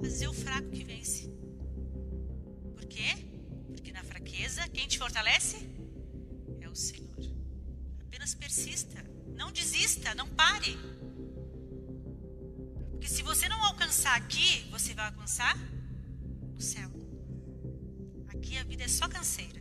mas é o fraco que vence. Por quê? Porque na fraqueza, quem te fortalece? É o Senhor. Apenas persista, não desista, não pare. Porque se você não alcançar aqui, você vai alcançar no céu. Aqui a vida é só canseira.